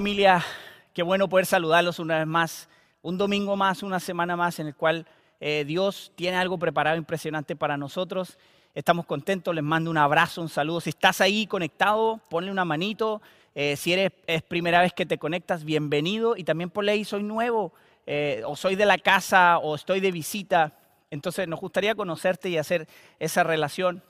familia, qué bueno poder saludarlos una vez más, un domingo más, una semana más en el cual eh, Dios tiene algo preparado impresionante para nosotros. Estamos contentos, les mando un abrazo, un saludo. Si estás ahí conectado, ponle una manito. Eh, si eres es primera vez que te conectas, bienvenido. Y también ponle ahí, soy nuevo, eh, o soy de la casa, o estoy de visita. Entonces nos gustaría conocerte y hacer esa relación.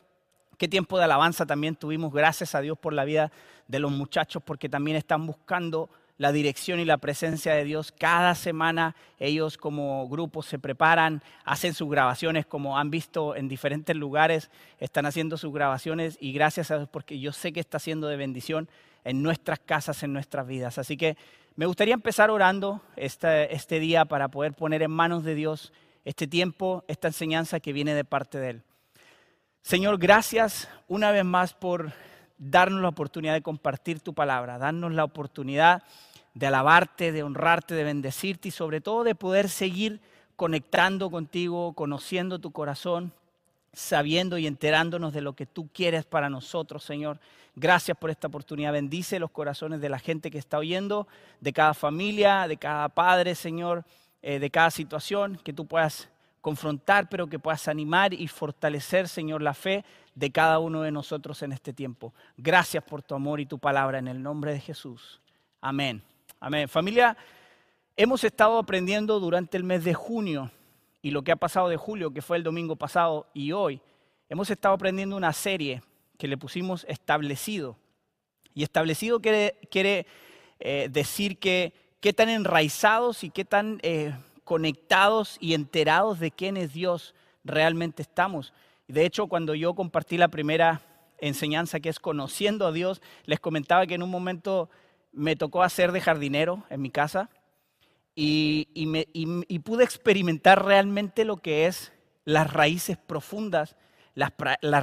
Qué tiempo de alabanza también tuvimos. Gracias a Dios por la vida de los muchachos, porque también están buscando la dirección y la presencia de Dios. Cada semana ellos como grupo se preparan, hacen sus grabaciones como han visto en diferentes lugares, están haciendo sus grabaciones y gracias a Dios porque yo sé que está siendo de bendición en nuestras casas, en nuestras vidas. Así que me gustaría empezar orando este, este día para poder poner en manos de Dios este tiempo, esta enseñanza que viene de parte de Él. Señor, gracias una vez más por darnos la oportunidad de compartir tu palabra, darnos la oportunidad de alabarte, de honrarte, de bendecirte y sobre todo de poder seguir conectando contigo, conociendo tu corazón, sabiendo y enterándonos de lo que tú quieres para nosotros, Señor. Gracias por esta oportunidad. Bendice los corazones de la gente que está oyendo, de cada familia, de cada padre, Señor, eh, de cada situación, que tú puedas confrontar, pero que puedas animar y fortalecer, Señor, la fe de cada uno de nosotros en este tiempo. Gracias por tu amor y tu palabra en el nombre de Jesús. Amén. Amén. Familia, hemos estado aprendiendo durante el mes de junio y lo que ha pasado de julio, que fue el domingo pasado y hoy, hemos estado aprendiendo una serie que le pusimos establecido. Y establecido quiere, eh, decir que qué tan enraizados y qué tan eh, conectados y enterados de quién es Dios realmente estamos. De hecho, cuando yo compartí la primera enseñanza que es conociendo a Dios, les comentaba que en un momento me tocó hacer de jardinero en mi casa y, pude experimentar realmente lo que es las raíces profundas, las,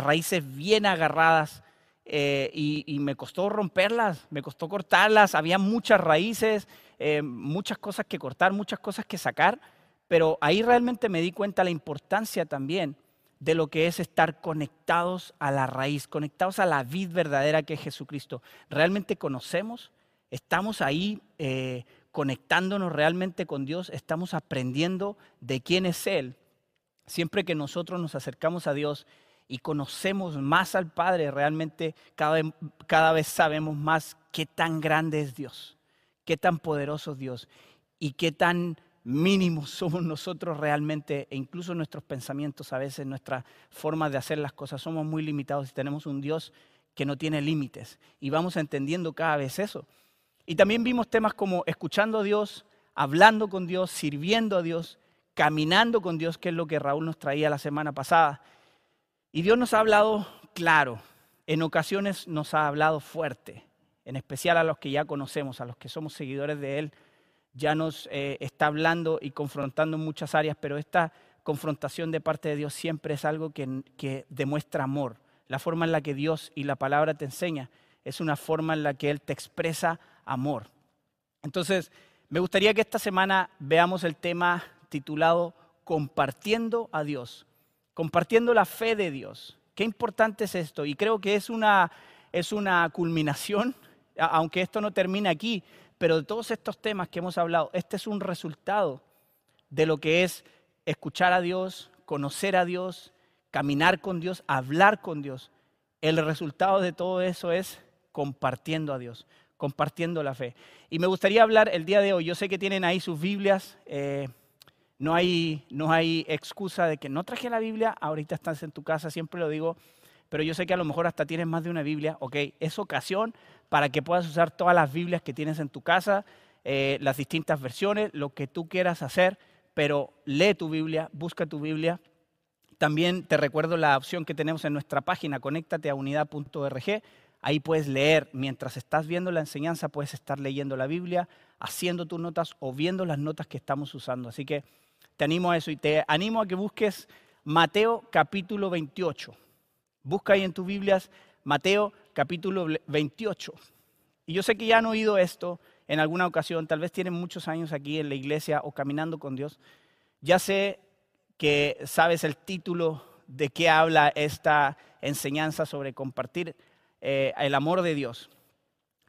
raíces bien agarradas eh, y, me costó romperlas, me costó cortarlas, había muchas raíces, eh, muchas cosas que cortar, muchas cosas que sacar, pero ahí realmente me di cuenta la importancia también de lo que es estar conectados a la raíz, conectados a la vid verdadera que es Jesucristo. ¿Realmente conocemos? ¿Estamos ahí eh, conectándonos realmente con Dios? ¿Estamos aprendiendo de quién es Él? Siempre que nosotros nos acercamos a Dios y conocemos más al Padre, realmente cada vez sabemos más qué tan grande es Dios qué tan poderoso es Dios y qué tan mínimos somos nosotros realmente, e incluso nuestros pensamientos a veces, nuestra forma de hacer las cosas, somos muy limitados y tenemos un Dios que no tiene límites. Y vamos entendiendo cada vez eso. Y también vimos temas como escuchando a Dios, hablando con Dios, sirviendo a Dios, caminando con Dios, que es lo que Raúl nos traía la semana pasada. Y Dios nos ha hablado claro, en ocasiones nos ha hablado fuerte en especial a los que ya conocemos, a los que somos seguidores de Él, ya nos eh, está hablando y confrontando en muchas áreas, pero esta confrontación de parte de Dios siempre es algo que, que demuestra amor. La forma en la que Dios y la palabra te enseña es una forma en la que Él te expresa amor. Entonces, me gustaría que esta semana veamos el tema titulado Compartiendo a Dios, compartiendo la fe de Dios. Qué importante es esto y creo que es una, es una culminación aunque esto no termina aquí, pero de todos estos temas que hemos hablado, este es un resultado de lo que es escuchar a Dios, conocer a Dios, caminar con Dios, hablar con Dios. El resultado de todo eso es compartiendo a Dios, compartiendo la fe. Y me gustaría hablar el día de hoy, yo sé que tienen ahí sus Biblias, eh, no, hay, no hay excusa de que no traje la Biblia, ahorita estás en tu casa, siempre lo digo, pero yo sé que a lo mejor hasta tienes más de una Biblia, ok, es ocasión para que puedas usar todas las Biblias que tienes en tu casa, eh, las distintas versiones, lo que tú quieras hacer, pero lee tu Biblia, busca tu Biblia. También te recuerdo la opción que tenemos en nuestra página, conéctate a unidad.org. Ahí puedes leer, mientras estás viendo la enseñanza, puedes estar leyendo la Biblia, haciendo tus notas o viendo las notas que estamos usando. Así que te animo a eso y te animo a que busques Mateo capítulo 28. Busca ahí en tus Biblias Mateo capítulo 28. Y yo sé que ya han oído esto en alguna ocasión, tal vez tienen muchos años aquí en la iglesia o caminando con Dios. Ya sé que sabes el título de qué habla esta enseñanza sobre compartir eh, el amor de Dios.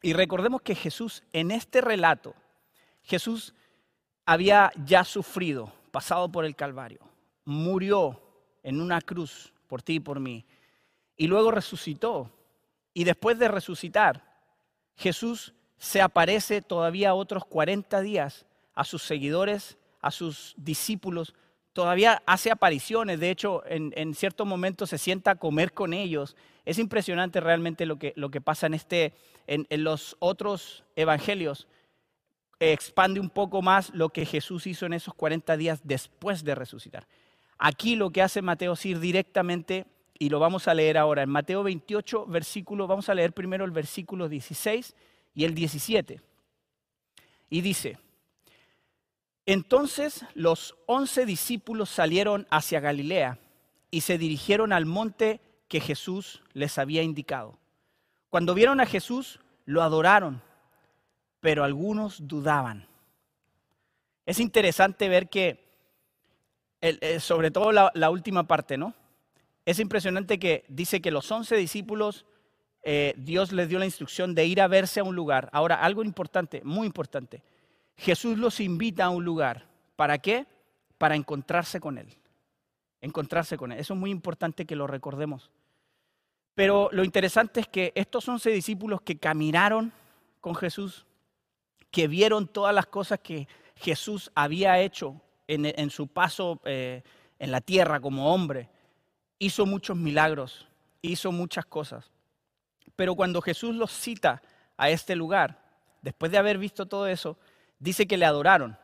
Y recordemos que Jesús, en este relato, Jesús había ya sufrido, pasado por el Calvario, murió en una cruz por ti y por mí, y luego resucitó. Y después de resucitar, Jesús se aparece todavía otros 40 días a sus seguidores, a sus discípulos, todavía hace apariciones, de hecho en, en ciertos momentos se sienta a comer con ellos. Es impresionante realmente lo que, lo que pasa en, este, en los otros evangelios. Expande un poco más lo que Jesús hizo en esos 40 días después de resucitar. Aquí lo que hace Mateo es ir directamente, y lo vamos a leer ahora, en Mateo 28, versículo, vamos a leer primero el versículo 16 y el 17. Y dice, entonces los once discípulos salieron hacia Galilea y se dirigieron al monte que Jesús les había indicado. Cuando vieron a Jesús, lo adoraron, pero algunos dudaban. Es interesante ver que, eh, sobre todo la, última parte, ¿no? Es impresionante que dice que los once discípulos, eh, Dios les dio la instrucción de ir a verse a un lugar. Ahora, algo importante, muy importante Jesús los invita a un lugar. ¿Para qué? Para encontrarse con Él. Encontrarse con Él. Eso es muy importante que lo recordemos. Pero lo interesante es que estos once discípulos que caminaron con Jesús, que vieron todas las cosas que Jesús había hecho en, su paso eh, en la tierra como hombre, hizo muchos milagros, hizo muchas cosas. Pero cuando Jesús los cita a este lugar, después de haber visto todo eso, dice que le adoraron.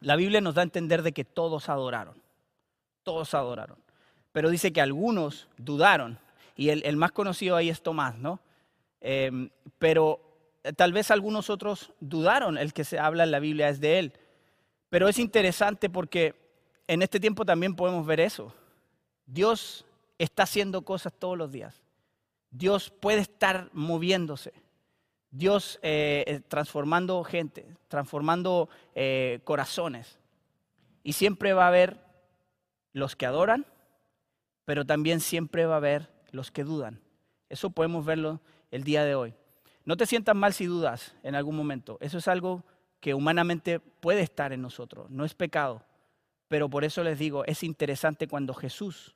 La Biblia nos da a entender de que todos adoraron. Todos adoraron. Pero dice que algunos dudaron. Y el, más conocido ahí es Tomás, ¿no? Em, pero tal vez algunos otros dudaron. El que se habla en la Biblia es de él. Pero es interesante porque en este tiempo también podemos ver eso. Dios está haciendo cosas todos los días. Dios puede estar moviéndose. Dios eh, eh, transformando gente, transformando eh, corazones. Y siempre va a haber los que adoran, pero también siempre va a haber los que dudan. Eso podemos verlo el día de hoy. No te sientas mal si dudas en algún momento. Eso es algo que humanamente puede estar en nosotros, no es pecado. Pero por eso les digo, es interesante cuando Jesús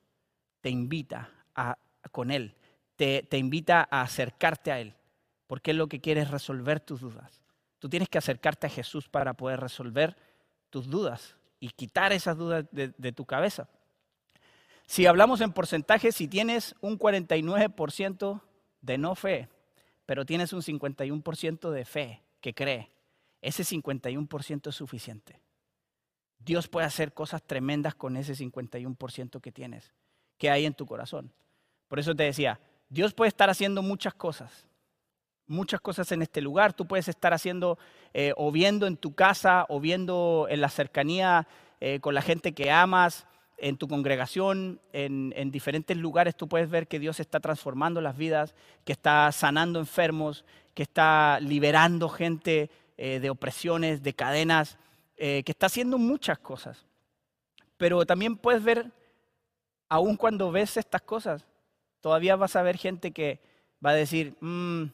te invita a, con Él, te, te invita a acercarte a Él porque Él lo que quiere es resolver tus dudas. Tú tienes que acercarte a Jesús para poder resolver tus dudas y quitar esas dudas de, tu cabeza. Si hablamos en porcentaje, si tienes un 49% de no fe, pero tienes un 51% de fe que cree, ese 51% es suficiente. Dios puede hacer cosas tremendas con ese 51% que tienes, que hay en tu corazón. Por eso te decía, Dios puede estar haciendo muchas cosas, muchas cosas en este lugar. Tú puedes estar haciendo eh, o viendo en tu casa o viendo en la cercanía eh, con la gente que amas, en tu congregación, en, diferentes lugares. Tú puedes ver que Dios está transformando las vidas, que está sanando enfermos, que está liberando gente eh, de opresiones, de cadenas, que está haciendo muchas cosas. Pero también puedes ver, aun cuando ves estas cosas, todavía vas a ver gente que va a decir, mmm,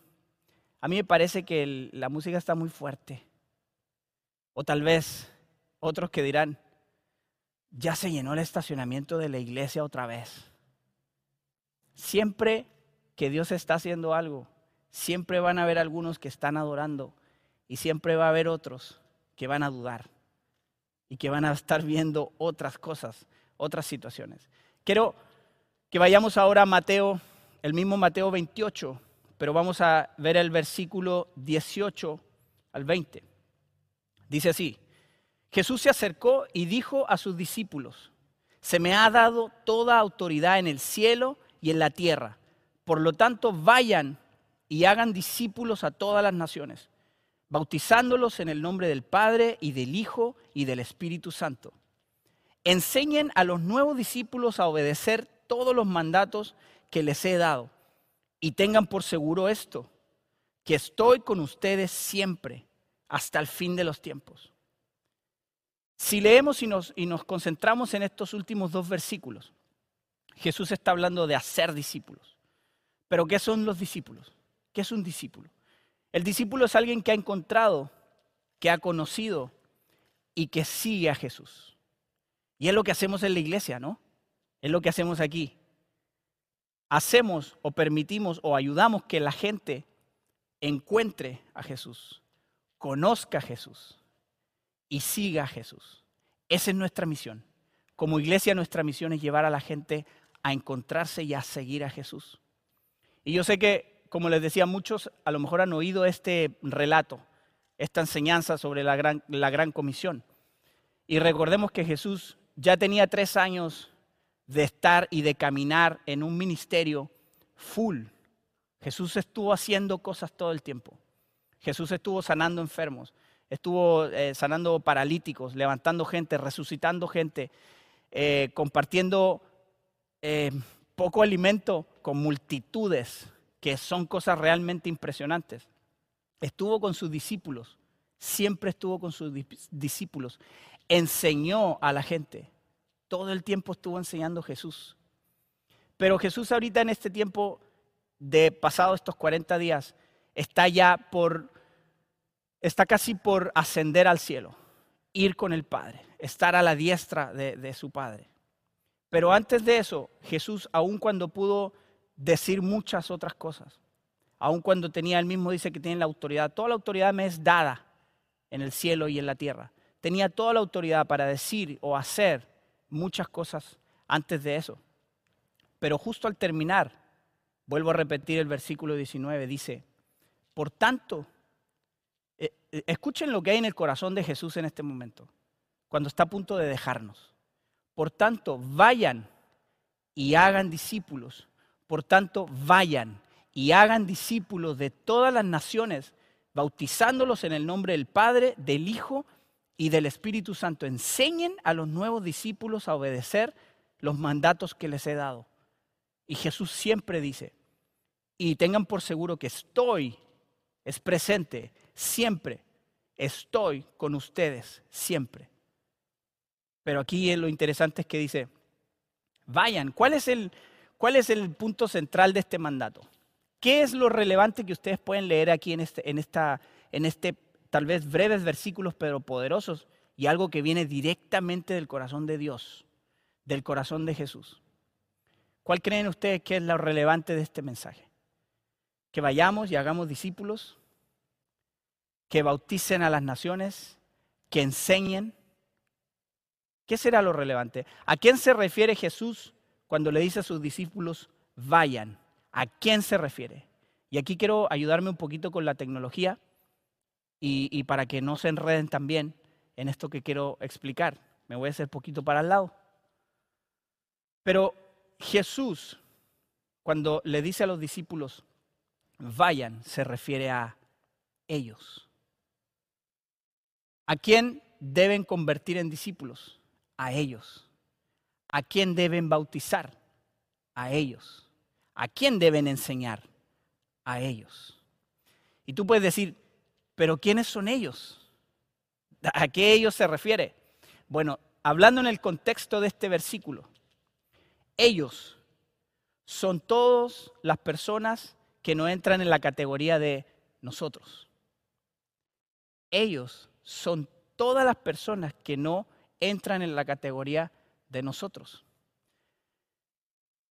a mí me parece que la música está muy fuerte. O tal vez otros que dirán, ya se llenó el estacionamiento de la iglesia otra vez. Siempre que Dios está haciendo algo, siempre van a haber algunos que están adorando y siempre va a haber otros que van a dudar y que van a estar viendo otras cosas, otras situaciones. Quiero que vayamos ahora a Mateo, el mismo Mateo 28, pero vamos a ver el versículo 18 al 20. Dice así, Jesús se acercó y dijo a sus discípulos, se me ha dado toda autoridad en el cielo y en la tierra. Por lo tanto, vayan y hagan discípulos a todas las naciones, bautizándolos en el nombre del Padre y del Hijo y del Espíritu Santo. Enseñen a los nuevos discípulos a obedecer todos los mandatos que les he dado y tengan por seguro esto, que estoy con ustedes siempre, hasta el fin de los tiempos. Si leemos y nos, concentramos en estos últimos dos versículos, Jesús está hablando de hacer discípulos. Pero ¿qué son los discípulos? ¿Qué es un discípulo? El discípulo es alguien que ha encontrado, que ha conocido y que sigue a Jesús. Y es lo que hacemos en la iglesia, ¿no? Es lo que hacemos aquí. Hacemos o permitimos o ayudamos que la gente encuentre a Jesús, conozca a Jesús y siga a Jesús. Esa es nuestra misión. Como iglesia nuestra misión es llevar a la gente a encontrarse y a seguir a Jesús. Y yo sé que, como les decía, muchos a lo mejor han oído este relato, esta enseñanza sobre la gran, la gran comisión. Y recordemos que Jesús ya tenía tres años de estar y de caminar en un ministerio full. Jesús estuvo haciendo cosas todo el tiempo. Jesús estuvo sanando enfermos, estuvo eh, sanando paralíticos, levantando gente, resucitando gente, eh, compartiendo eh, poco alimento con multitudes, que son cosas realmente impresionantes. Estuvo con sus discípulos, siempre estuvo con sus discípulos, enseñó a la gente, todo el tiempo estuvo enseñando Jesús. Pero Jesús ahorita en este tiempo de pasado estos 40 días está ya por, está casi por ascender al cielo, ir con el Padre, estar a la diestra de, de su Padre. Pero antes de eso, Jesús, aun cuando pudo decir muchas otras cosas, aun cuando tenía, él mismo dice que tiene la autoridad, toda la autoridad me es dada en el cielo y en la tierra. Tenía toda la autoridad para decir o hacer muchas cosas antes de eso. Pero justo al terminar, vuelvo a repetir el versículo 19, dice, por tanto, escuchen lo que hay en el corazón de Jesús en este momento, cuando está a punto de dejarnos. Por tanto, vayan y hagan discípulos. Por tanto, vayan y hagan discípulos de todas las naciones, bautizándolos en el nombre del Padre, del Hijo y del Espíritu Santo. Enseñen a los nuevos discípulos a obedecer los mandatos que les he dado. Y Jesús siempre dice, y tengan por seguro que estoy, es presente, siempre, estoy con ustedes, siempre. Pero aquí lo interesante es que dice, vayan, ¿cuál es el, cuál es el punto central de este mandato? ¿Qué es lo relevante que ustedes pueden leer aquí en este, en esta, en este tal vez breves versículos, pero poderosos, y algo que viene directamente del corazón de Dios, del corazón de Jesús? ¿Cuál creen ustedes que es lo relevante de este mensaje? Que vayamos y hagamos discípulos, que bauticen a las naciones, que enseñen, ¿Qué será lo relevante? ¿A quién se refiere Jesús cuando le dice a sus discípulos, vayan? ¿A quién se refiere? Y aquí quiero ayudarme un poquito con la tecnología y, para que no se enreden también en esto que quiero explicar. Me voy a hacer poquito para el lado. Pero Jesús, cuando le dice a los discípulos, vayan, se refiere a ellos. ¿A quién deben convertir en discípulos? a ellos. ¿A quién deben bautizar? A ellos. ¿A quién deben enseñar? A ellos. Y tú puedes decir, pero ¿quiénes son ellos? ¿A qué ellos se refiere? Bueno, hablando en el contexto de este versículo, ellos son todas las personas que no entran en la categoría de nosotros. Ellos son todas las personas que no entran en la categoría de nosotros.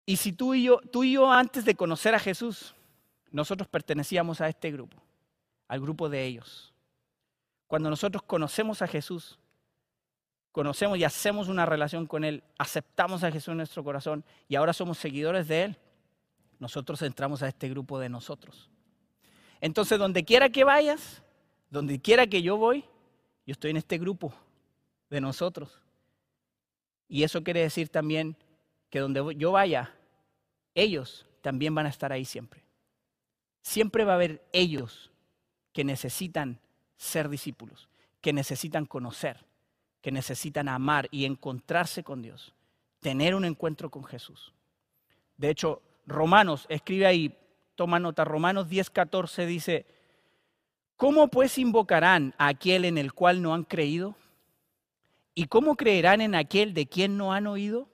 Y si tú y yo, tú y yo antes de conocer a Jesús, nosotros pertenecíamos a este grupo, al grupo de ellos. Cuando nosotros conocemos a Jesús, conocemos y hacemos una relación con Él, aceptamos a Jesús en nuestro corazón y ahora somos seguidores de Él, nosotros entramos a este grupo de nosotros. Entonces, donde quiera que vayas, donde quiera que yo voy, yo estoy en este grupo de nosotros. Y eso quiere decir también que donde yo vaya, ellos también van a estar ahí siempre. Siempre va a haber ellos que necesitan ser discípulos, que necesitan conocer, que necesitan amar y encontrarse con Dios, tener un encuentro con Jesús. De hecho, Romanos, escribe ahí, toma nota, Romanos 10:14 dice, ¿cómo pues invocarán a aquel en el cual no han creído? ¿Y cómo creerán en aquel de quien no han oído?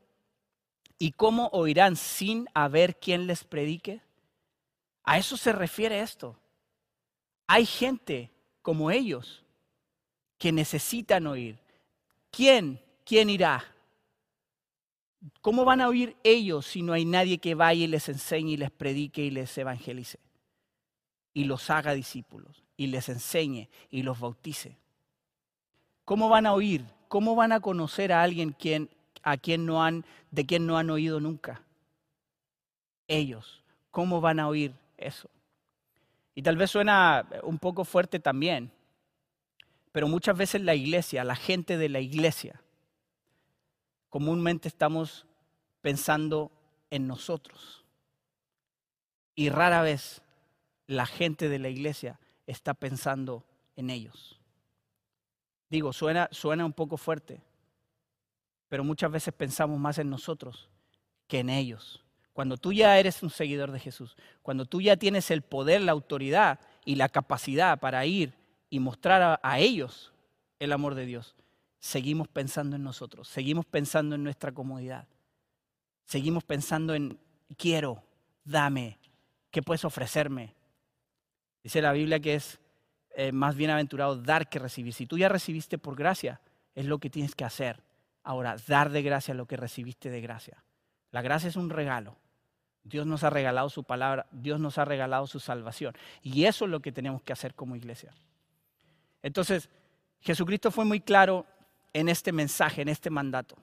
¿Y cómo oirán sin haber quien les predique? A eso se refiere esto. Hay gente como ellos que necesitan oír. ¿Quién? ¿Quién irá? ¿Cómo van a oír ellos si no hay nadie que vaya y les enseñe y les predique y les evangelice? Y los haga discípulos y les enseñe y los bautice. ¿Cómo van a oír? ¿Cómo van a conocer a alguien a quien no han, de quien no han oído nunca? Ellos. ¿Cómo van a oír eso? Y tal vez suena un poco fuerte también, pero muchas veces la iglesia, la gente de la iglesia, comúnmente estamos pensando en nosotros. Y rara vez la gente de la iglesia está pensando en ellos. Digo, suena, suena un poco fuerte, pero muchas veces pensamos más en nosotros que en ellos. Cuando tú ya eres un seguidor de Jesús, cuando tú ya tienes el poder, la autoridad y la capacidad para ir y mostrar a, ellos el amor de Dios, seguimos pensando en nosotros, seguimos pensando en nuestra comodidad, seguimos pensando en quiero, dame, ¿qué puedes ofrecerme? Dice la Biblia que es eh, más bienaventurado dar que recibir. Si tú ya recibiste por gracia, es lo que tienes que hacer. Ahora, dar de gracia lo que recibiste de gracia. La gracia es un regalo. Dios nos ha regalado su palabra, Dios nos ha regalado su salvación. Y eso es lo que tenemos que hacer como iglesia. Entonces, Jesucristo fue muy claro en este mensaje, en este mandato.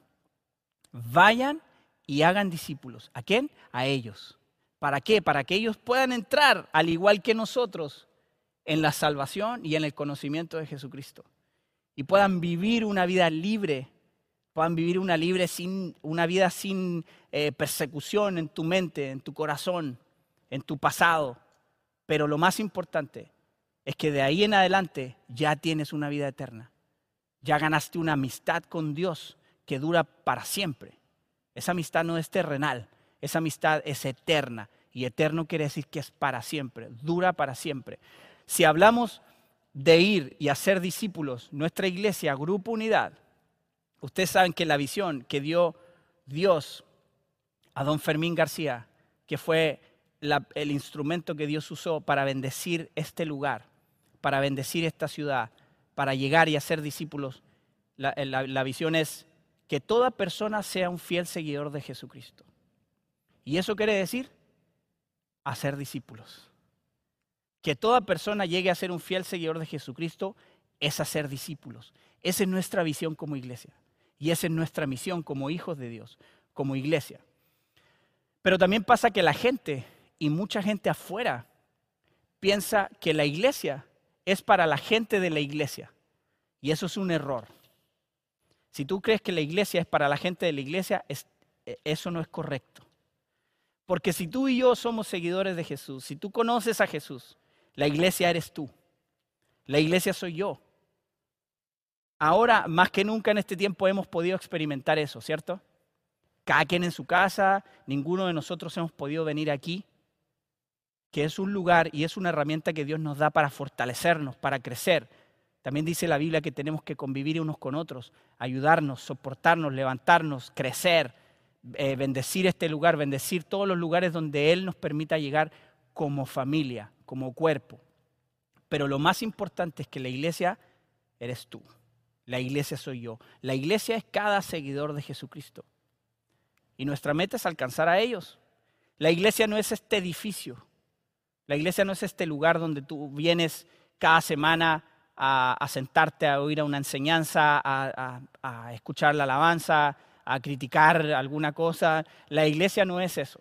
Vayan y hagan discípulos. ¿A quién? A ellos. ¿Para qué? Para que ellos puedan entrar, al igual que nosotros, en la salvación y en el conocimiento de Jesucristo. Y puedan vivir una vida libre puedan vivir una, libre sin, una vida sin eh, persecución en tu mente, en tu corazón, en tu pasado. Pero lo más importante es que de ahí en adelante ya tienes una vida eterna. Ya ganaste una amistad con Dios que dura para siempre. Esa amistad no es terrenal, esa amistad es eterna. Y eterno quiere decir que es para siempre, dura para siempre. Si hablamos de ir y hacer discípulos, nuestra iglesia, Grupo Unidad, Ustedes saben que la visión que dio Dios a don Fermín García, que fue el instrumento que Dios usó para bendecir este lugar, para bendecir esta ciudad, para llegar y hacer discípulos, la, la visión es que toda persona sea un fiel seguidor de Jesucristo. Y eso quiere decir hacer discípulos. Que toda persona llegue a ser un fiel seguidor de Jesucristo es hacer discípulos. Esa es nuestra visión como iglesia. Y esa es nuestra misión como hijos de Dios, como iglesia. Pero también pasa que la gente, y mucha gente afuera, piensa que la iglesia es para la gente de la iglesia. Y eso es un error. Si tú crees que la iglesia es para la gente de la iglesia, e, eso no es correcto. Porque si tú y yo somos seguidores de Jesús, si tú conoces a Jesús, la iglesia eres tú. La iglesia soy yo. Ahora, más que nunca en este tiempo, hemos podido experimentar eso, ¿cierto? Cada quien en su casa, ninguno de nosotros hemos podido venir aquí, que es un lugar y es una herramienta que Dios nos da para fortalecernos, para crecer. También dice la Biblia que tenemos que convivir unos con otros, ayudarnos, soportarnos, levantarnos, crecer, eh, bendecir este lugar, bendecir todos los lugares donde Él nos permita llegar como familia, como cuerpo. Pero lo más importante es que la iglesia eres tú. La iglesia soy yo. La iglesia es cada seguidor de Jesucristo. Y nuestra meta es alcanzar a ellos. La iglesia no es este edificio. La iglesia no es este lugar donde tú vienes cada semana a, sentarte a oír una enseñanza, a, a escuchar la alabanza, a criticar alguna cosa. La iglesia no es eso.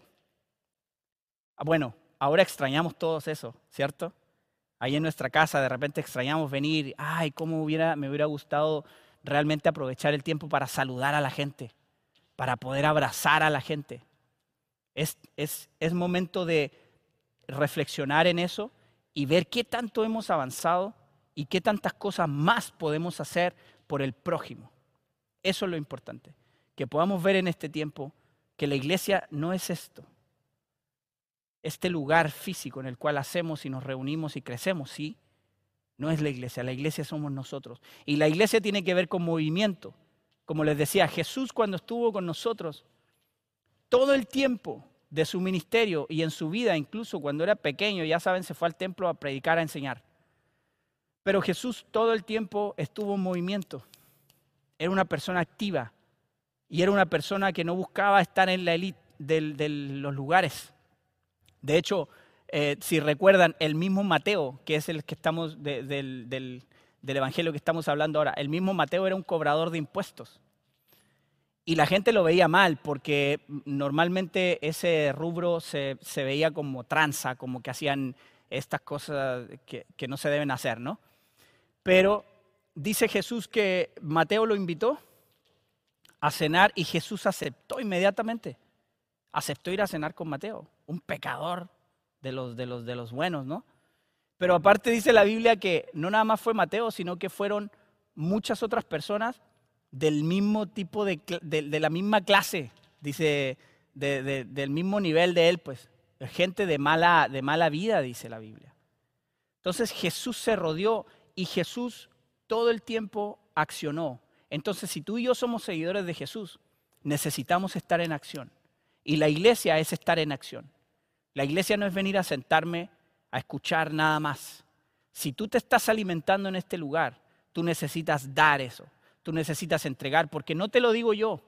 Bueno, ahora extrañamos todos eso, ¿cierto? ahí en nuestra casa de repente extrañamos venir, ay, cómo hubiera, me hubiera gustado realmente aprovechar el tiempo para saludar a la gente, para poder abrazar a la gente. Es momento de reflexionar en eso y ver qué tanto hemos avanzado y qué tantas cosas más podemos hacer por el prójimo. Eso es lo importante, que podamos ver en este tiempo que la iglesia no es esto, este lugar físico en el cual hacemos y nos reunimos y crecemos, sí, no es la iglesia, la iglesia somos nosotros. Y la iglesia tiene que ver con movimiento. Como les decía, Jesús cuando estuvo con nosotros, todo el tiempo de su ministerio y en su vida, incluso cuando era pequeño, ya saben, se fue al templo a predicar, a enseñar. Pero Jesús todo el tiempo estuvo en movimiento. Era una persona activa y era una persona que no buscaba estar en la élite de los lugares. De hecho, eh, si recuerdan, el mismo Mateo, que es el que estamos del, del, evangelio que estamos hablando ahora, el mismo Mateo era un cobrador de impuestos. Y la gente lo veía mal porque normalmente ese rubro se, se veía como tranza, como que hacían estas cosas que, que, no se deben hacer, ¿no? Pero dice Jesús que Mateo lo invitó a cenar y Jesús aceptó inmediatamente. Aceptó ir a cenar con Mateo, un pecador de los, de los, de los buenos, ¿no? Pero aparte dice la Biblia que no nada más fue Mateo, sino que fueron muchas otras personas del mismo tipo de, de, la misma clase, dice, del mismo nivel de él, pues, gente de mala, de mala vida, dice la Biblia. Entonces Jesús se rodeó y Jesús todo el tiempo accionó. Entonces, si tú y yo somos seguidores de Jesús, necesitamos estar en acción. Y la iglesia es estar en acción. La iglesia no es venir a sentarme a escuchar nada más. Si tú te estás alimentando en este lugar, tú necesitas dar eso tú necesitas entregar, porque no te lo digo yo.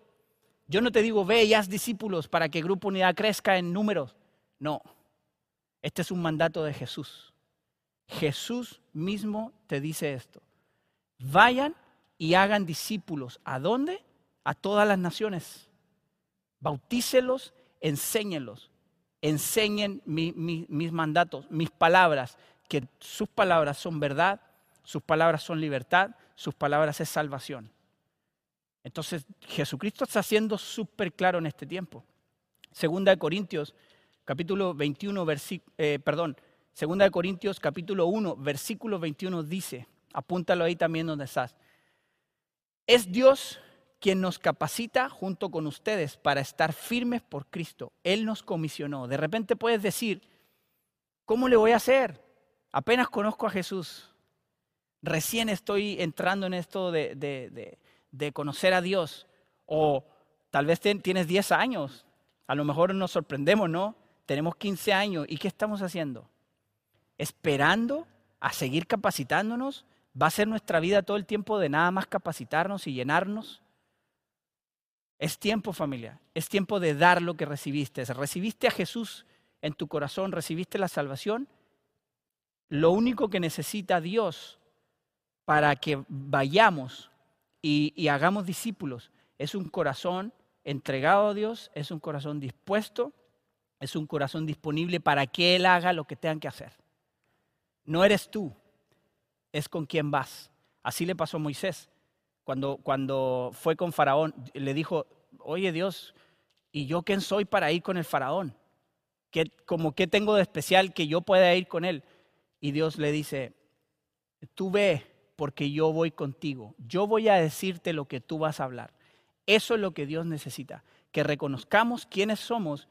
Yo no te digo, ve y haz discípulos para que Grupo Unidad crezca en números. No, este es un mandato de Jesús. Jesús mismo te dice esto. Vayan y hagan discípulos. ¿A dónde? A todas las naciones. Bautícelos, enséñenlos. Enseñen mis mandatos, mis palabras, que sus palabras son verdad, sus palabras son libertad, sus palabras es salvación. Entonces, Jesucristo está siendo súper claro en este tiempo. Segunda de Corintios, capítulo 21, eh, perdón, Segunda de Corintios, capítulo 1, versículo 21 dice, apúntalo ahí también donde estás. Es Dios quien nos capacita junto con ustedes para estar firmes por Cristo. Él nos comisionó. De repente puedes decir, ¿cómo le voy a hacer? Apenas conozco a Jesús recién estoy entrando en esto de, conocer a Dios. O tal vez tienes 10 años. A lo mejor nos sorprendemos, ¿no? Tenemos 15 años. ¿Y qué estamos haciendo? Esperando a seguir capacitándonos. ¿Va a ser nuestra vida todo el tiempo de nada más capacitarnos y llenarnos? Es tiempo, familia. Es tiempo de dar lo que recibiste. Recibiste a Jesús en tu corazón, recibiste la salvación. Lo único que necesita Dios para que vayamos y, hagamos discípulos. Es un corazón entregado a Dios, es un corazón dispuesto, es un corazón disponible para que Él haga lo que tengan que hacer. No eres tú, es con quien vas. Así le pasó a Moisés. Cuando, cuando fue con Faraón, le dijo, oye Dios, ¿y yo quién soy para ir con el Faraón? ¿Qué, como, ¿Qué tengo de especial que yo pueda ir con él? Y Dios le dice, tú ve, porque yo voy contigo. Yo voy a decirte lo que tú vas a hablar. Eso es lo que Dios necesita, que reconozcamos quiénes somos,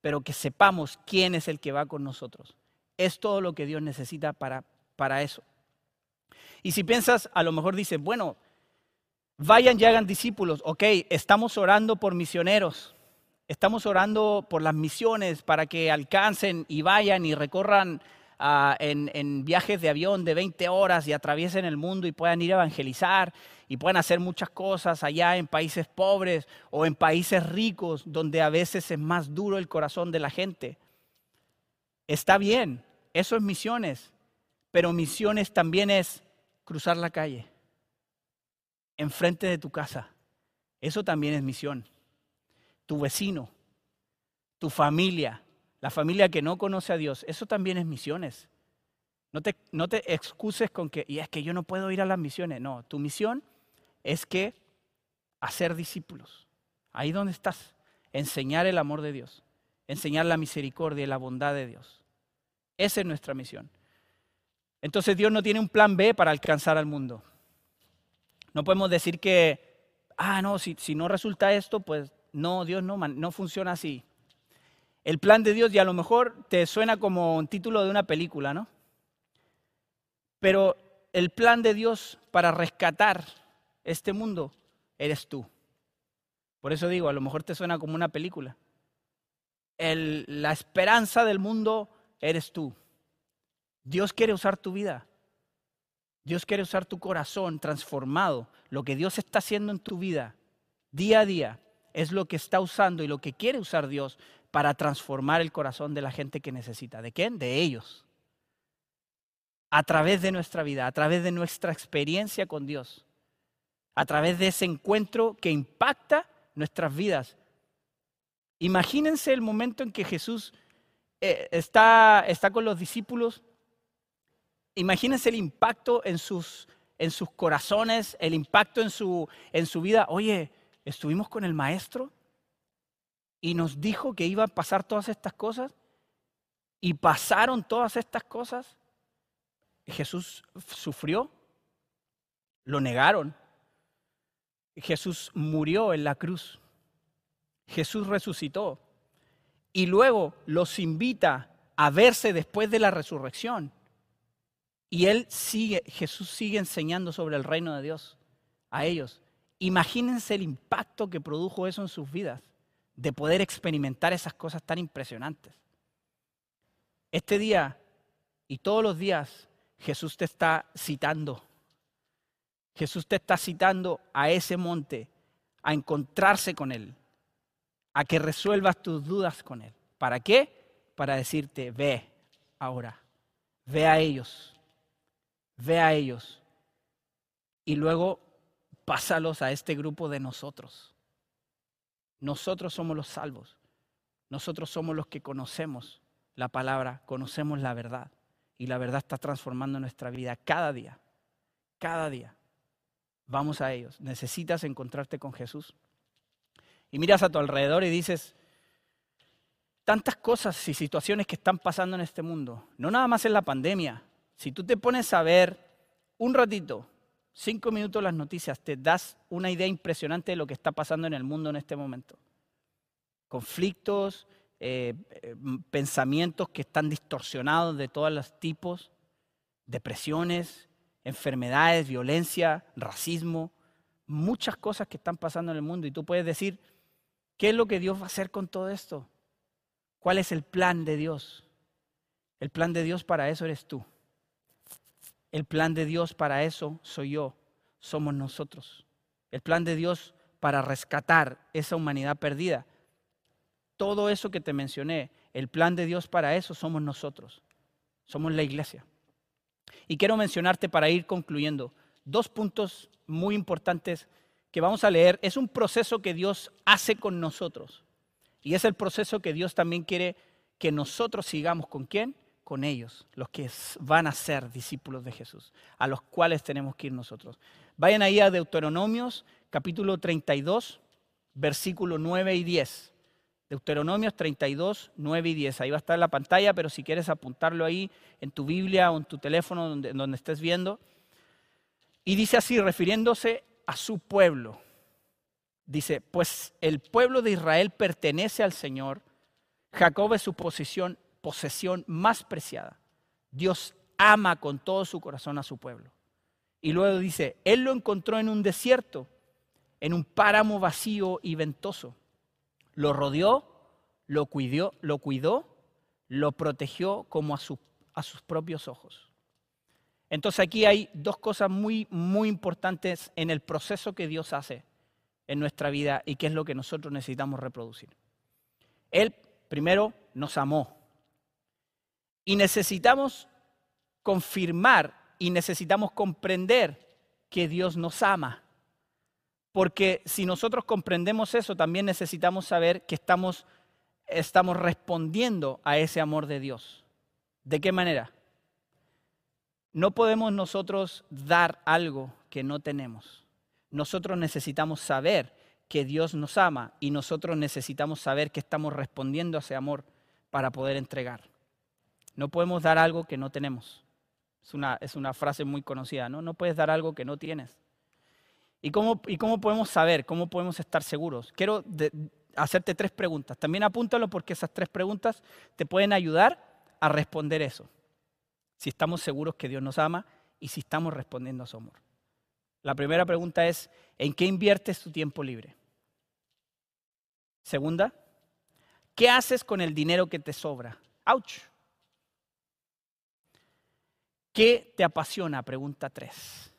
pero que sepamos quién es el que va con nosotros. Es todo lo que Dios necesita para, para eso. Y si piensas, a lo mejor dices, bueno, vayan y hagan discípulos. Ok, estamos orando por misioneros. Estamos orando por las misiones para que alcancen y vayan y recorran en, viajes de avión de 20 horas y atraviesen el mundo y puedan ir a evangelizar y puedan hacer muchas cosas allá en países pobres o en países ricos donde a veces es más duro el corazón de la gente. Está bien, eso es misiones, pero misiones también es cruzar la calle, enfrente de tu casa. Eso también es misión. Tu vecino, tu familia, la familia que no conoce a Dios, eso también es misiones. No te, no te excuses con que, y es que yo no puedo ir a las misiones. No, tu misión es que hacer discípulos. Ahí donde estás, enseñar el amor de Dios, enseñar la misericordia y la bondad de Dios. Esa es nuestra misión. Entonces Dios no tiene un plan B para alcanzar al mundo. No podemos decir que, ah, no, si, no resulta esto, pues no, Dios no, no funciona así. El plan de Dios, y a lo mejor te suena como un título de una película, ¿no? Pero el plan de Dios para rescatar este mundo eres tú. Por eso digo, a lo mejor te suena como una película. la esperanza del mundo eres tú. Dios quiere usar tu vida. Dios quiere usar tu corazón transformado. Lo que Dios está haciendo en tu vida día a día es lo que está usando y lo que quiere usar Dios para transformar el corazón de la gente que necesita. ¿De quién? De ellos. A través de nuestra vida, a través de nuestra experiencia con Dios, a través de ese encuentro que impacta nuestras vidas. Imagínense el momento en que Jesús eh, está, está con los discípulos. Imagínense el impacto en sus, en sus corazones, el impacto en su, en su vida. Oye, estuvimos con el maestro y nos dijo que iban a pasar todas estas cosas y pasaron todas estas cosas. Jesús sufrió, lo negaron. Jesús murió en la cruz. Jesús resucitó. Y luego los invita a verse después de la resurrección. Y él sigue, Jesús sigue enseñando sobre el reino de Dios a ellos. Imagínense el impacto que produjo eso en sus vidas, de poder experimentar esas cosas tan impresionantes. Este día y todos los días Jesús te está citando. Jesús te está citando a ese monte, a encontrarse con Él, a que resuelvas tus dudas con Él. ¿Para qué? Para decirte, ve ahora, ve a ellos, ve a ellos. Y luego pásalos a este grupo de nosotros. Nosotros somos los salvos. Nosotros somos los que conocemos la palabra, conocemos la verdad. Y la verdad está transformando nuestra vida cada día. Cada día. Vamos a ellos. Necesitas encontrarte con Jesús. Y miras a tu alrededor y dices, tantas cosas y situaciones que están pasando en este mundo. No nada más en la pandemia. Si tú te pones a ver un ratito cinco minutos las noticias, te das una idea impresionante de lo que está pasando en el mundo en este momento. Conflictos, eh, eh, pensamientos que están distorsionados de todos los tipos, depresiones, enfermedades, violencia, racismo, muchas cosas que están pasando en el mundo. Y tú puedes decir, ¿qué es lo que Dios va a hacer con todo esto? ¿Cuál es el plan de Dios? El plan de Dios para eso eres tú. El plan de Dios para eso soy yo, somos nosotros. El plan de Dios para rescatar esa humanidad perdida. Todo eso que te mencioné, el plan de Dios para eso somos nosotros. Somos la iglesia. Y quiero mencionarte para ir concluyendo dos puntos muy importantes que vamos a leer. Es un proceso que Dios hace con nosotros. Y es el proceso que Dios también quiere que nosotros sigamos con quién? Con ellos, los que van a ser discípulos de Jesús, a los cuales tenemos que ir nosotros. Vayan ahí a Deuteronomios capítulo 32, versículo 9 y 10. Deuteronomios 32, 9 y 10. Ahí va a estar la pantalla, pero si quieres apuntarlo ahí en tu Biblia o en tu teléfono donde, donde estés viendo. Y dice así, refiriéndose a su pueblo. Dice, pues el pueblo de Israel pertenece al Señor, Jacob es su posición posesión más preciada. Dios ama con todo su corazón a su pueblo. Y luego dice, Él lo encontró en un desierto, en un páramo vacío y ventoso. Lo rodeó, lo cuidó, lo, cuidó, lo protegió como a, a sus propios ojos. Entonces aquí hay dos cosas muy, muy importantes en el proceso que Dios hace en nuestra vida y que es lo que nosotros necesitamos reproducir. Él primero nos amó, y necesitamos confirmar y necesitamos comprender que Dios nos ama. Porque si nosotros comprendemos eso, también necesitamos saber que estamos, estamos respondiendo a ese amor de Dios. ¿De qué manera? No podemos nosotros dar algo que no tenemos. Nosotros necesitamos saber que Dios nos ama y nosotros necesitamos saber que estamos respondiendo a ese amor para poder entregar. No podemos dar algo que no tenemos. Es una, es una frase muy conocida, ¿no? No puedes dar algo que no tienes. ¿Y cómo, y cómo podemos saber? ¿Cómo podemos estar seguros? Quiero hacerte tres preguntas. También apúntalo porque esas tres preguntas te pueden ayudar a responder eso. Si estamos seguros que Dios nos ama y si estamos respondiendo a su amor. La primera pregunta es, ¿en qué inviertes tu tiempo libre? Segunda, ¿qué haces con el dinero que te sobra? ¡Auch! ¿Qué te apasiona? Pregunta 3.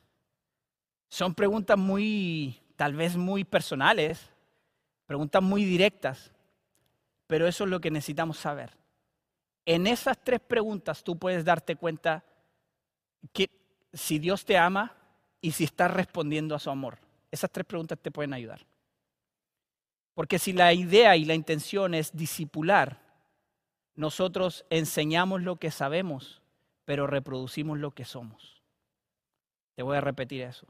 Son preguntas muy, tal vez muy personales, preguntas muy directas, pero eso es lo que necesitamos saber. En esas tres preguntas tú puedes darte cuenta que si Dios te ama y si estás respondiendo a su amor. Esas tres preguntas te pueden ayudar. Porque si la idea y la intención es disipular, nosotros enseñamos lo que sabemos, pero reproducimos lo que somos. Te voy a repetir eso.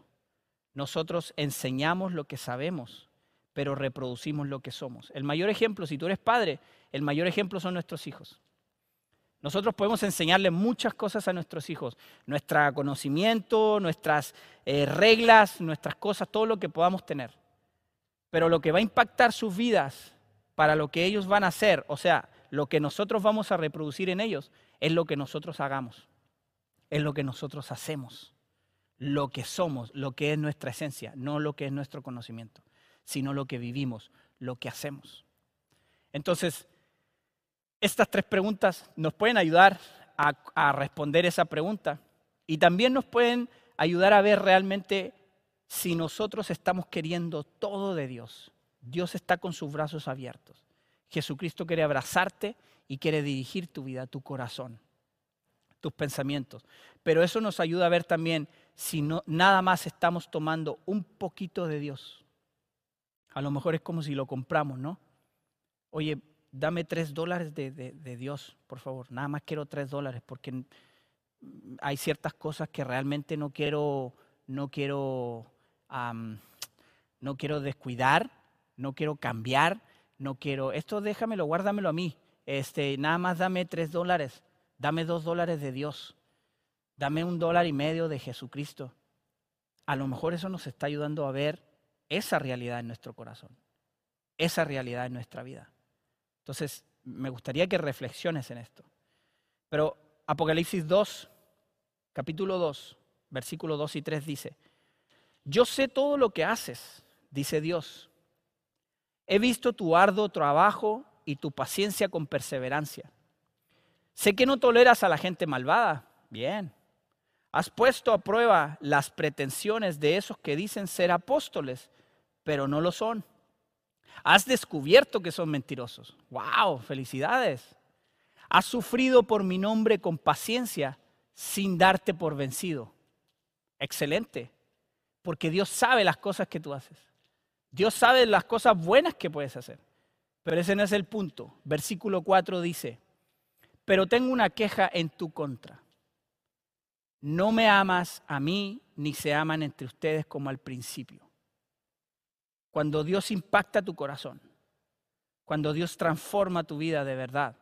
Nosotros enseñamos lo que sabemos, pero reproducimos lo que somos. El mayor ejemplo, si tú eres padre, el mayor ejemplo son nuestros hijos. Nosotros podemos enseñarle muchas cosas a nuestros hijos, nuestro conocimiento, nuestras eh, reglas, nuestras cosas, todo lo que podamos tener. Pero lo que va a impactar sus vidas para lo que ellos van a hacer, o sea, lo que nosotros vamos a reproducir en ellos, es lo que nosotros hagamos, es lo que nosotros hacemos, lo que somos, lo que es nuestra esencia, no lo que es nuestro conocimiento, sino lo que vivimos, lo que hacemos. Entonces, estas tres preguntas nos pueden ayudar a, a responder esa pregunta y también nos pueden ayudar a ver realmente si nosotros estamos queriendo todo de Dios. Dios está con sus brazos abiertos. Jesucristo quiere abrazarte y quiere dirigir tu vida, tu corazón, tus pensamientos. Pero eso nos ayuda a ver también si nada más estamos tomando un poquito de Dios. A lo mejor es como si lo compramos, ¿no? Oye, dame tres dólares de, de Dios, por favor. Nada más quiero tres dólares porque hay ciertas cosas que realmente no quiero, no quiero no quiero descuidar, no quiero cambiar, no quiero, esto déjamelo, guárdamelo a mí. Este, nada más dame tres dólares, dame dos dólares de Dios, dame un dólar y medio de Jesucristo. A lo mejor eso nos está ayudando a ver esa realidad en nuestro corazón, esa realidad en nuestra vida. Entonces, me gustaría que reflexiones en esto. Pero Apocalipsis 2, capítulo 2, versículo 2 y 3 dice, yo sé todo lo que haces, dice Dios. He visto tu arduo trabajo y tu paciencia con perseverancia. Sé que no toleras a la gente malvada. Bien. Has puesto a prueba las pretensiones de esos que dicen ser apóstoles, pero no lo son. Has descubierto que son mentirosos. ¡Wow! Felicidades. Has sufrido por mi nombre con paciencia sin darte por vencido. Excelente porque Dios sabe las cosas que tú haces. Dios sabe las cosas buenas que puedes hacer. Pero ese no es el punto. Versículo 4 dice, pero tengo una queja en tu contra. No me amas a mí, ni se aman entre ustedes como al principio. Cuando Dios impacta tu corazón, cuando Dios transforma tu vida de verdad,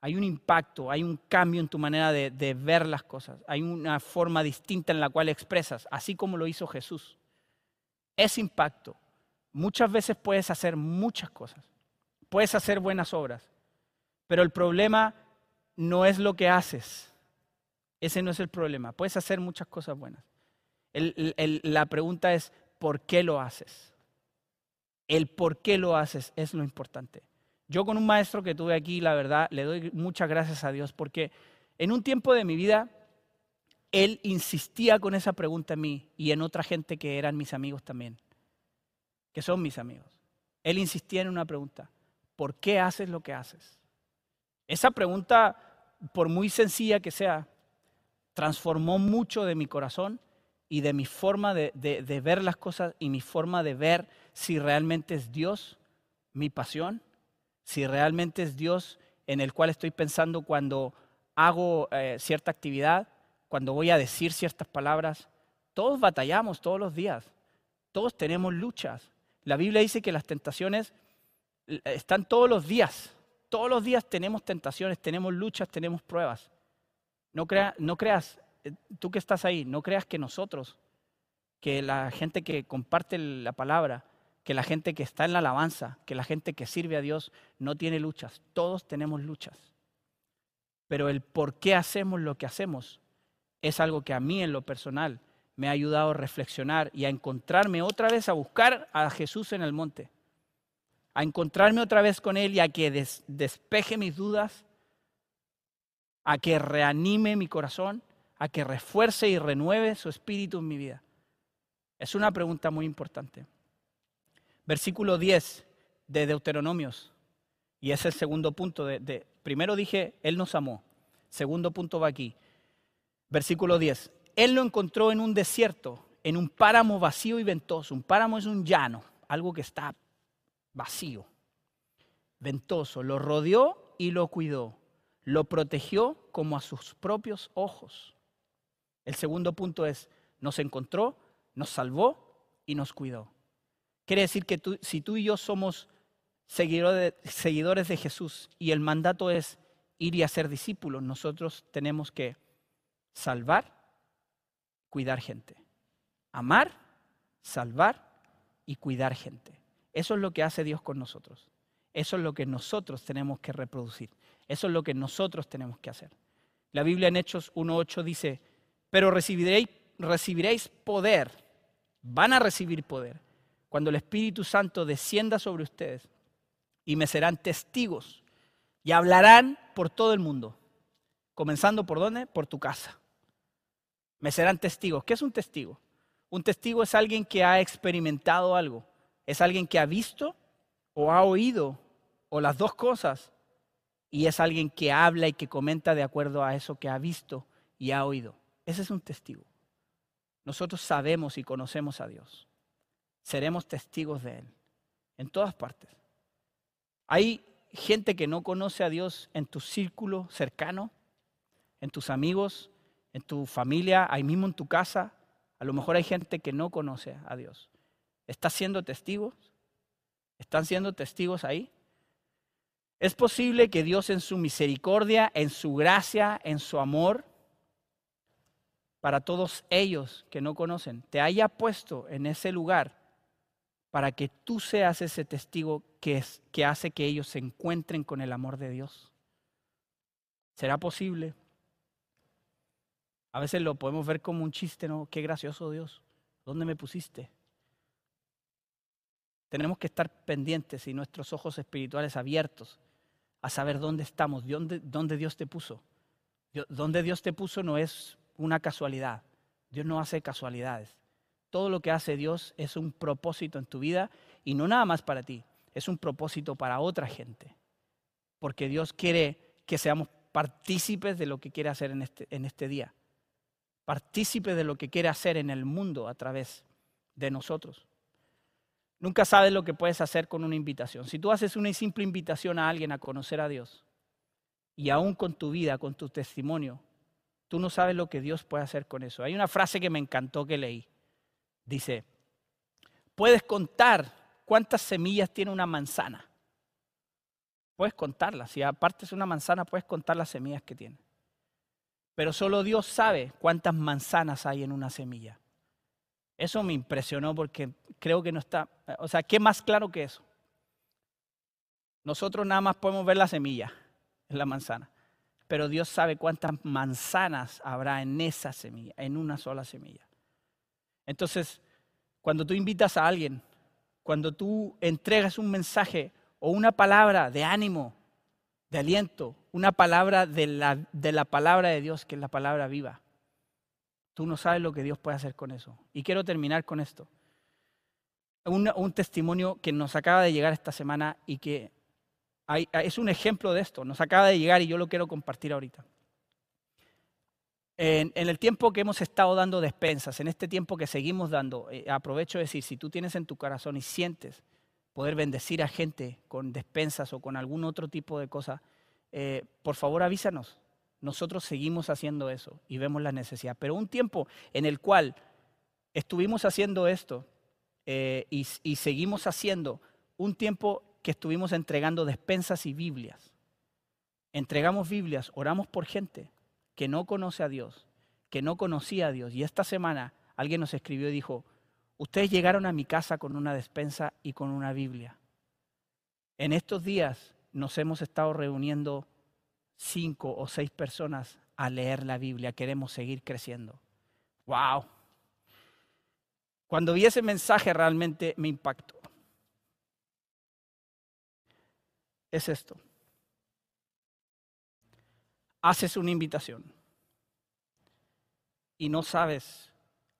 hay un impacto, hay un cambio en tu manera de, ver las cosas, hay una forma distinta en la cual expresas, así como lo hizo Jesús. Ese impacto, muchas veces puedes hacer muchas cosas, puedes hacer buenas obras, pero el problema no es lo que haces, ese no es el problema, puedes hacer muchas cosas buenas. la pregunta es, ¿por qué lo haces? El por qué lo haces es lo importante. Yo con un maestro que tuve aquí, la verdad, le doy muchas gracias a Dios porque en un tiempo de mi vida, él insistía con esa pregunta en mí y en otra gente que eran mis amigos también, que son mis amigos. Él insistía en una pregunta, ¿por qué haces lo que haces? Esa pregunta, por muy sencilla que sea, transformó mucho de mi corazón y de mi forma de, ver las cosas y mi forma de ver si realmente es Dios mi pasión si realmente es Dios en el cual estoy pensando cuando hago eh, cierta actividad, cuando voy a decir ciertas palabras. Todos batallamos todos los días, todos tenemos luchas. La Biblia dice que las tentaciones están todos los días, todos los días tenemos tentaciones, tenemos luchas, tenemos pruebas. No, no creas, eh, tú que estás ahí, no creas que nosotros, que la gente que comparte la palabra, que la gente que está en la alabanza, que la gente que sirve a Dios no tiene luchas. Todos tenemos luchas. Pero el por qué hacemos lo que hacemos es algo que a mí en lo personal me ha ayudado a reflexionar y a encontrarme otra vez, a buscar a Jesús en el monte, a encontrarme otra vez con Él y a que despeje mis dudas, a que reanime mi corazón, a que refuerce y renueve su espíritu en mi vida? Es una pregunta muy importante. Versículo 10 de Deuteronomios. Y es el segundo punto. Primero dije, Él nos amó. Segundo punto va aquí. Versículo 10. Él lo encontró en un desierto, en un páramo vacío y ventoso. Un páramo es un llano, algo que está vacío, ventoso. Lo rodeó y lo cuidó. Lo protegió como a sus propios ojos. El segundo punto es, nos encontró, nos salvó y nos cuidó. Quiere decir que si tú y yo somos seguidores de Jesús y el mandato es ir y hacer discípulos, nosotros tenemos que salvar, cuidar gente. Amar, salvar y cuidar gente. Eso es lo que hace Dios con nosotros. Eso es lo que nosotros tenemos que reproducir. Eso es lo que nosotros tenemos que hacer. La Biblia en Hechos 1.8 dice, pero recibiréis, recibiréis poder, van a recibir poder, cuando el Espíritu Santo descienda sobre ustedes y me serán testigos y hablarán por todo el mundo, comenzando por dónde? Por tu casa. Me serán testigos. ¿Qué es un testigo? Un testigo es alguien que ha experimentado algo, es alguien que ha visto o ha oído o las dos cosas y es alguien que habla y que comenta de acuerdo a eso que ha visto y ha oído. Ese es un testigo. Nosotros sabemos y conocemos a Dios. Seremos testigos de Él en todas partes. Hay gente que no conoce a Dios en tu círculo cercano, en tus amigos, en tu familia, ahí mismo en tu casa. A lo mejor hay gente que no conoce a Dios. ¿Estás siendo testigos? ¿Están siendo testigos ahí? Es posible que Dios en su misericordia, en su gracia, en su amor, para todos ellos que no conocen, te haya puesto en ese lugar para que tú seas ese testigo que, es, que hace que ellos se encuentren con el amor de Dios. ¿Será posible? A veces lo podemos ver como un chiste, ¿no? Qué gracioso Dios. ¿Dónde me pusiste? Tenemos que estar pendientes y nuestros ojos espirituales abiertos a saber dónde estamos, dónde, dónde Dios te puso. Dónde Dios te puso no es una casualidad. Dios no hace casualidades. Todo lo que hace Dios es un propósito en tu vida y no nada más para ti, es un propósito para otra gente. Porque Dios quiere que seamos partícipes de lo que quiere hacer en este, en este día. Partícipes de lo que quiere hacer en el mundo a través de nosotros. Nunca sabes lo que puedes hacer con una invitación. Si tú haces una simple invitación a alguien a conocer a Dios, y aún con tu vida, con tu testimonio, Tú no sabes lo que Dios puede hacer con eso. Hay una frase que me encantó que leí. Dice, puedes contar cuántas semillas tiene una manzana. Puedes contarlas. Si aparte es una manzana, puedes contar las semillas que tiene. Pero solo Dios sabe cuántas manzanas hay en una semilla. Eso me impresionó porque creo que no está, o sea, ¿qué más claro que eso? Nosotros nada más podemos ver la semilla en la manzana pero Dios sabe cuántas manzanas habrá en esa semilla, en una sola semilla. Entonces, cuando tú invitas a alguien, cuando tú entregas un mensaje o una palabra de ánimo, de aliento, una palabra de la, de la palabra de Dios, que es la palabra viva, tú no sabes lo que Dios puede hacer con eso. Y quiero terminar con esto. Un, testimonio que nos acaba de llegar esta semana y que es un ejemplo de esto, nos acaba de llegar y yo lo quiero compartir ahorita. En, el tiempo que hemos estado dando despensas, en este tiempo que seguimos dando, eh, aprovecho de decir, si tú tienes en tu corazón y sientes poder bendecir a gente con despensas o con algún otro tipo de cosa, eh, por favor avísanos. Nosotros seguimos haciendo eso y vemos la necesidad. Pero un tiempo en el cual estuvimos haciendo esto eh, y, y seguimos haciendo, un tiempo que estuvimos entregando despensas y Biblias. Entregamos Biblias, oramos por gente que no conoce a Dios, que no conocía a Dios. Y esta semana alguien nos escribió y dijo, ustedes llegaron a mi casa con una despensa y con una Biblia. En estos días nos hemos estado reuniendo cinco o seis personas a leer la Biblia. Queremos seguir creciendo. ¡Wow! Cuando vi ese mensaje realmente me impactó. es esto. Haces una invitación. y no sabes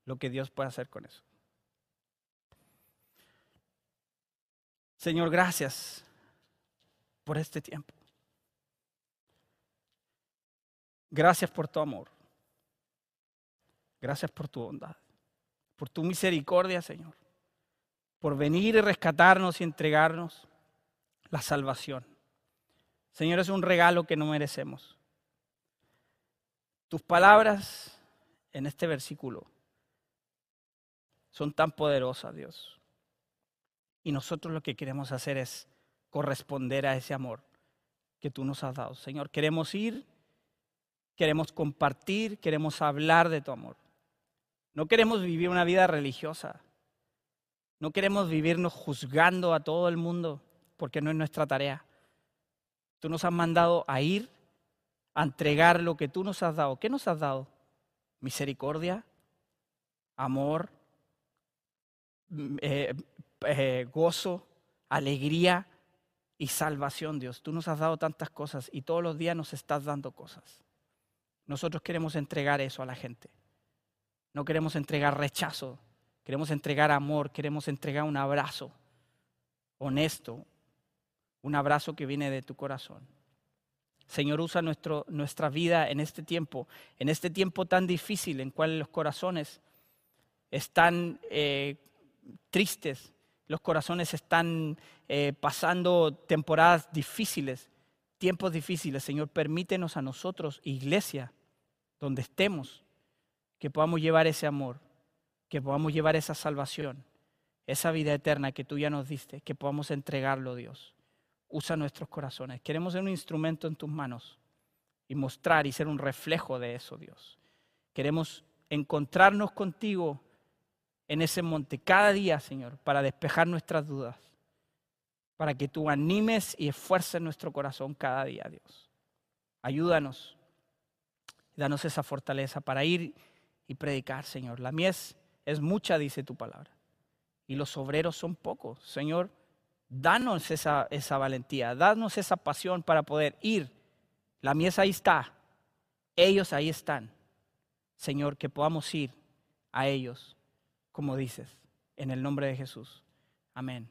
lo que Dios puede hacer con eso. Señor, gracias por este tiempo. Gracias por tu amor. Gracias por tu bondad, por tu misericordia, Señor, por venir y rescatarnos y entregarnos la salvación. Señor, es un regalo que no merecemos. Tus palabras en este versículo son tan poderosas, Dios. Y nosotros lo que queremos hacer es corresponder a ese amor que tú nos has dado. Señor, queremos ir, queremos compartir, queremos hablar de tu amor. No queremos vivir una vida religiosa. No queremos vivirnos juzgando a todo el mundo porque no es nuestra tarea. Tú nos has mandado a ir a entregar lo que tú nos has dado. ¿Qué nos has dado? Misericordia, amor, mm, eh, eh, gozo, alegría y salvación, Dios. Tú nos has dado tantas cosas y todos los días nos estás dando cosas. Nosotros queremos entregar eso a la gente. No queremos entregar rechazo, queremos entregar amor, queremos entregar un abrazo honesto, un abrazo que viene de tu corazón. Señor, usa nuestro, nuestra vida en este tiempo, en este tiempo tan difícil en cual los corazones están eh, tristes, los corazones están eh, pasando temporadas difíciles, tiempos difíciles. Señor, permítenos a nosotros, iglesia, donde estemos, que podamos llevar ese amor, que podamos llevar esa salvación, esa vida eterna que tú ya nos diste, que podamos entregarlo, Dios. Usa nuestros corazones. Queremos ser un instrumento en tus manos y mostrar y ser un reflejo de eso, Dios. Queremos encontrarnos contigo en ese monte cada día, Señor, para despejar nuestras dudas, para que tú animes y esfuerces nuestro corazón cada día, Dios. Ayúdanos, danos esa fortaleza para ir y predicar, Señor. La mies es mucha, dice tu palabra, y los obreros son pocos. Señor, danos esa, esa valentía, danos esa pasión para poder ir. La mies ahí está, ellos ahí están. Señor, que podamos ir a ellos, como dices, en el nombre de Jesús. Amén.